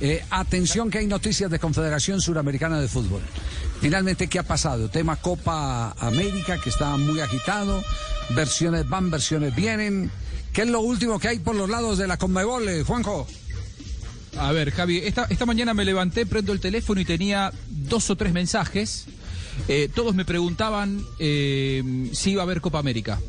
Eh, atención que hay noticias de Confederación Suramericana de Fútbol. Finalmente, ¿qué ha pasado? Tema Copa América que está muy agitado. Versiones van, versiones vienen. ¿Qué es lo último que hay por los lados de la Conmebol, eh, Juanjo? A ver, Javi, esta, mañana me levanté, prendo el teléfono y tenía dos o tres mensajes. Eh, todos me preguntaban eh, si iba a haber Copa América.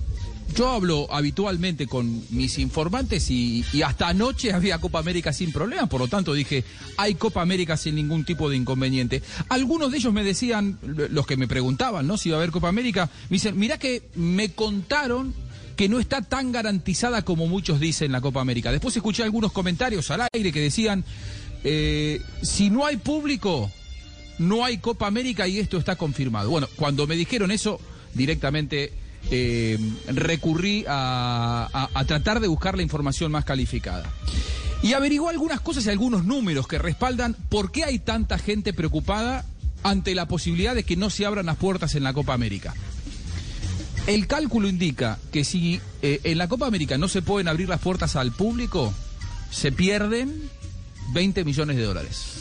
Yo hablo habitualmente con mis informantes y, hasta anoche había Copa América sin problema, por lo tanto dije, hay Copa América sin ningún tipo de inconveniente. Algunos de ellos me decían, los que me preguntaban, ¿no? Si iba a haber Copa América, me dicen, mirá que me contaron que no está tan garantizada como muchos dicen la Copa América. Después escuché algunos comentarios al aire que decían, eh, si no hay público, no hay Copa América y esto está confirmado. Bueno, cuando me dijeron eso, directamente eh, recurrí a, a, tratar de buscar la información más calificada. Y averiguó algunas cosas y algunos números que respaldan por qué hay tanta gente preocupada ante la posibilidad de que no se abran las puertas en la Copa América. El cálculo indica que si eh, en la Copa América no se pueden abrir las puertas al público, se pierden 20 millones de dólares.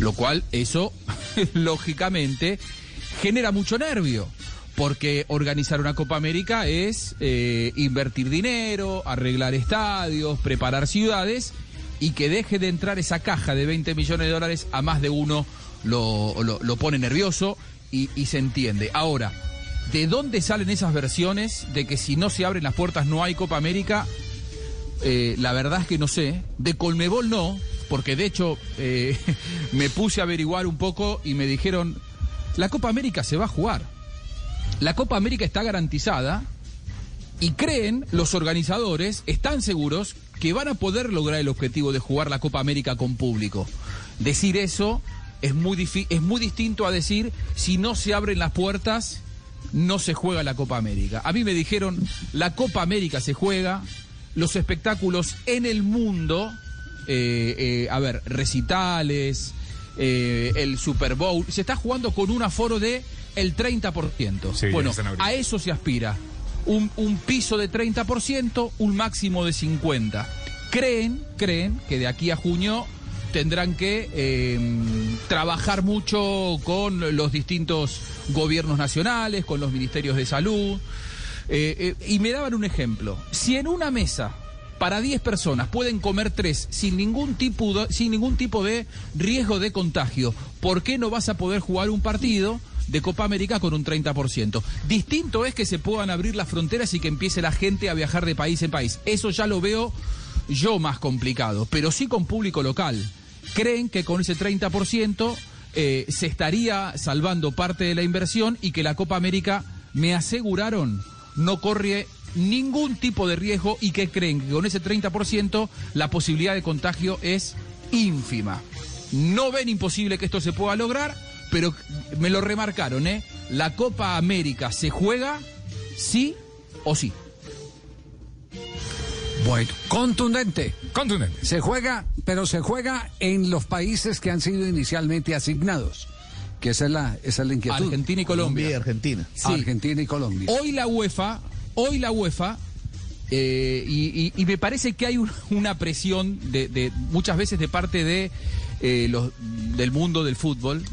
Lo cual, eso, lógicamente, genera mucho nervio. Porque organizar una Copa América es eh, invertir dinero, arreglar estadios, preparar ciudades y que deje de entrar esa caja de 20 millones de dólares a más de uno lo, lo, pone nervioso y, y se entiende. Ahora, ¿De dónde salen esas versiones de que si no se abren las puertas no hay Copa América? Eh, la verdad es que no sé. De Colmebol no, porque de hecho eh, me puse a averiguar un poco y me dijeron, la Copa América se va a jugar. La Copa América está garantizada y creen los organizadores, están seguros que van a poder lograr el objetivo de jugar la Copa América con público. Decir eso es muy, es muy distinto a decir si no se abren las puertas no se juega la Copa América. A mí me dijeron, la Copa América se juega, los espectáculos en el mundo, eh, eh, a ver, recitales, eh, el Super Bowl, se está jugando con un aforo de el 30%. Sí, bueno, a eso se aspira. Un, un piso de 30%, un máximo de 50%. Creen, creen que de aquí a junio tendrán que eh, trabajar mucho con los distintos gobiernos nacionales, con los ministerios de salud. Eh, eh, y me daban un ejemplo. Si en una mesa para 10 personas pueden comer 3 sin ningún, tipo de, sin ningún tipo de riesgo de contagio, ¿por qué no vas a poder jugar un partido? de Copa América con un 30%. Distinto es que se puedan abrir las fronteras y que empiece la gente a viajar de país en país. Eso ya lo veo yo más complicado, pero sí con público local creen que con ese 30% eh, se estaría salvando parte de la inversión y que la Copa América, me aseguraron, no corre ningún tipo de riesgo y que creen que con ese 30% la posibilidad de contagio es ínfima. No ven imposible que esto se pueda lograr, pero me lo remarcaron, ¿eh? La Copa América se juega sí o sí. Bueno, contundente. Contundente. Se juega, pero se juega en los países que han sido inicialmente asignados. Que esa es la, esa es la inquietud. Argentina y Colombia. y Argentina. Sí. Argentina y Colombia. Hoy la UEFA, hoy la UEFA, eh, y, y, y, me parece que hay un, una presión de, de, muchas veces de parte de eh, los del mundo del fútbol.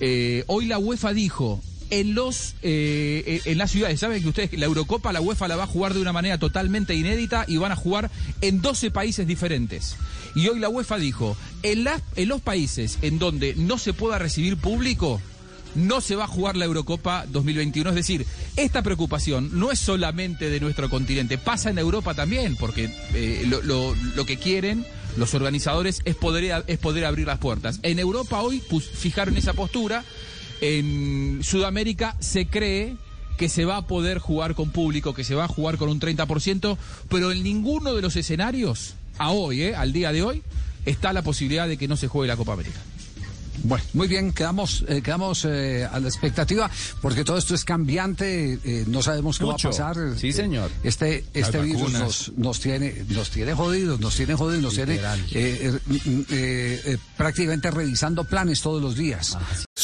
Eh, hoy la UEFA dijo en los eh, en las ciudades. Saben que ustedes la Eurocopa, la UEFA la va a jugar de una manera totalmente inédita y van a jugar en 12 países diferentes. Y hoy la UEFA dijo, en, en los países en donde no se pueda recibir público, no se va a jugar la Eurocopa 2021. Es decir, esta preocupación no es solamente de nuestro continente, pasa en Europa también, porque eh, lo, lo, lo, que quieren los organizadores es poder, es poder abrir las puertas. En Europa hoy pues, fijaron esa postura en Sudamérica se cree que se va a poder jugar con público, que se va a jugar con un 30%, pero en ninguno de los escenarios, a hoy, eh, al día de hoy, está la posibilidad de que no se juegue la Copa América. Bueno, muy bien, quedamos, eh, quedamos eh, a la expectativa, porque todo esto es cambiante, eh, no sabemos qué Mucho. va a pasar. Sí, señor. Este, este Las virus nos, nos tiene, nos tiene jodidos, nos tiene jodidos, nos tiene Literal. eh, eh, mm, eh, eh, prácticamente revisando planes todos los días.